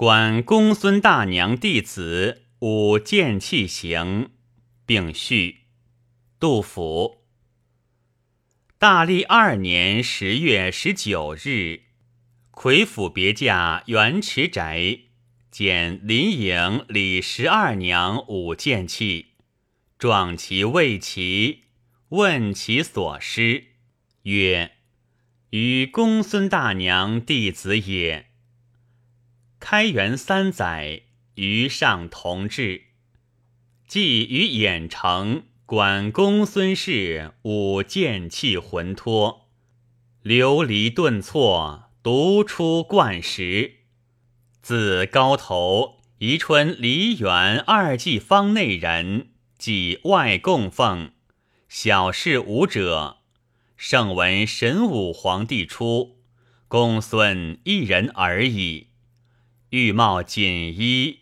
管公孙大娘弟子舞剑器行，并序。杜甫。大历二年十月十九日，魁府别驾元池宅，见林颖李十二娘舞剑器，状其未齐，问其所失，曰：“与公孙大娘弟子也。”开元三载，于上同治，即于兖城管公孙氏舞剑气魂脱，流离顿挫，独出冠时。自高头宜春梨园二季坊内人，即外供奉，小事武者。圣闻神武皇帝出，公孙一人而已。玉帽锦衣，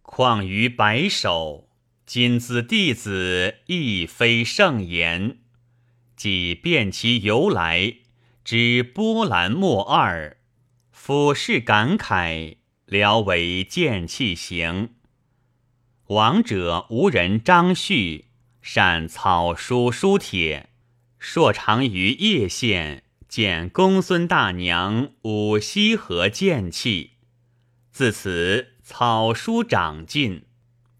况于白首。今兹弟子亦非圣言，即辨其由来，知波澜莫二。俯视感慨，聊为剑气行。亡者无人张旭，善草书书帖，硕长于叶县见公孙大娘舞西河剑气。自此草书长进，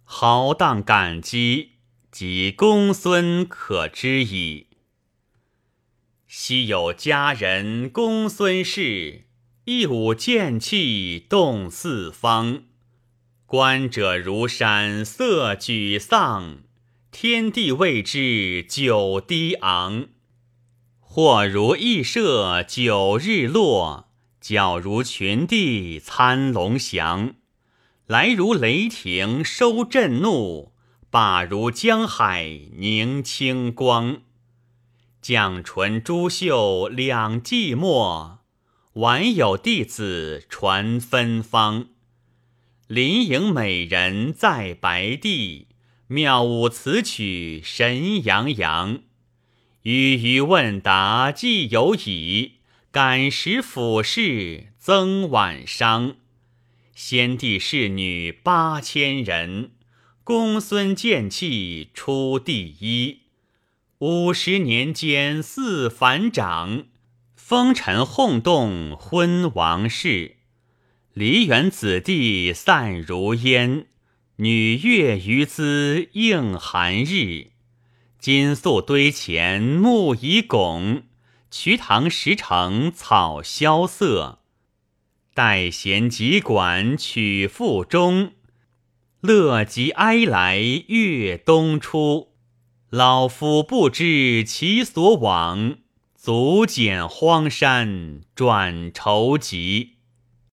豪荡感激，及公孙可知矣。昔有佳人公孙氏，一舞剑气动四方，观者如山色沮丧，天地为之久低昂。或如羿射九日落。脚如群帝参龙翔，来如雷霆收震怒，罢如江海凝清光。绛唇朱袖两寂寞，晚有弟子传芬芳。林颖美人在白帝，妙舞此曲神洋洋。语语问答既有矣。感时俯视增晚伤，先帝侍女八千人，公孙剑气出第一。五十年间似反掌，风尘轰动昏王室。梨园子弟散如烟，女乐余姿映寒日。金粟堆前木已拱。瞿塘石城草萧瑟，待弦急管曲复终。乐极哀来月东出，老夫不知其所往，足减荒山转愁急。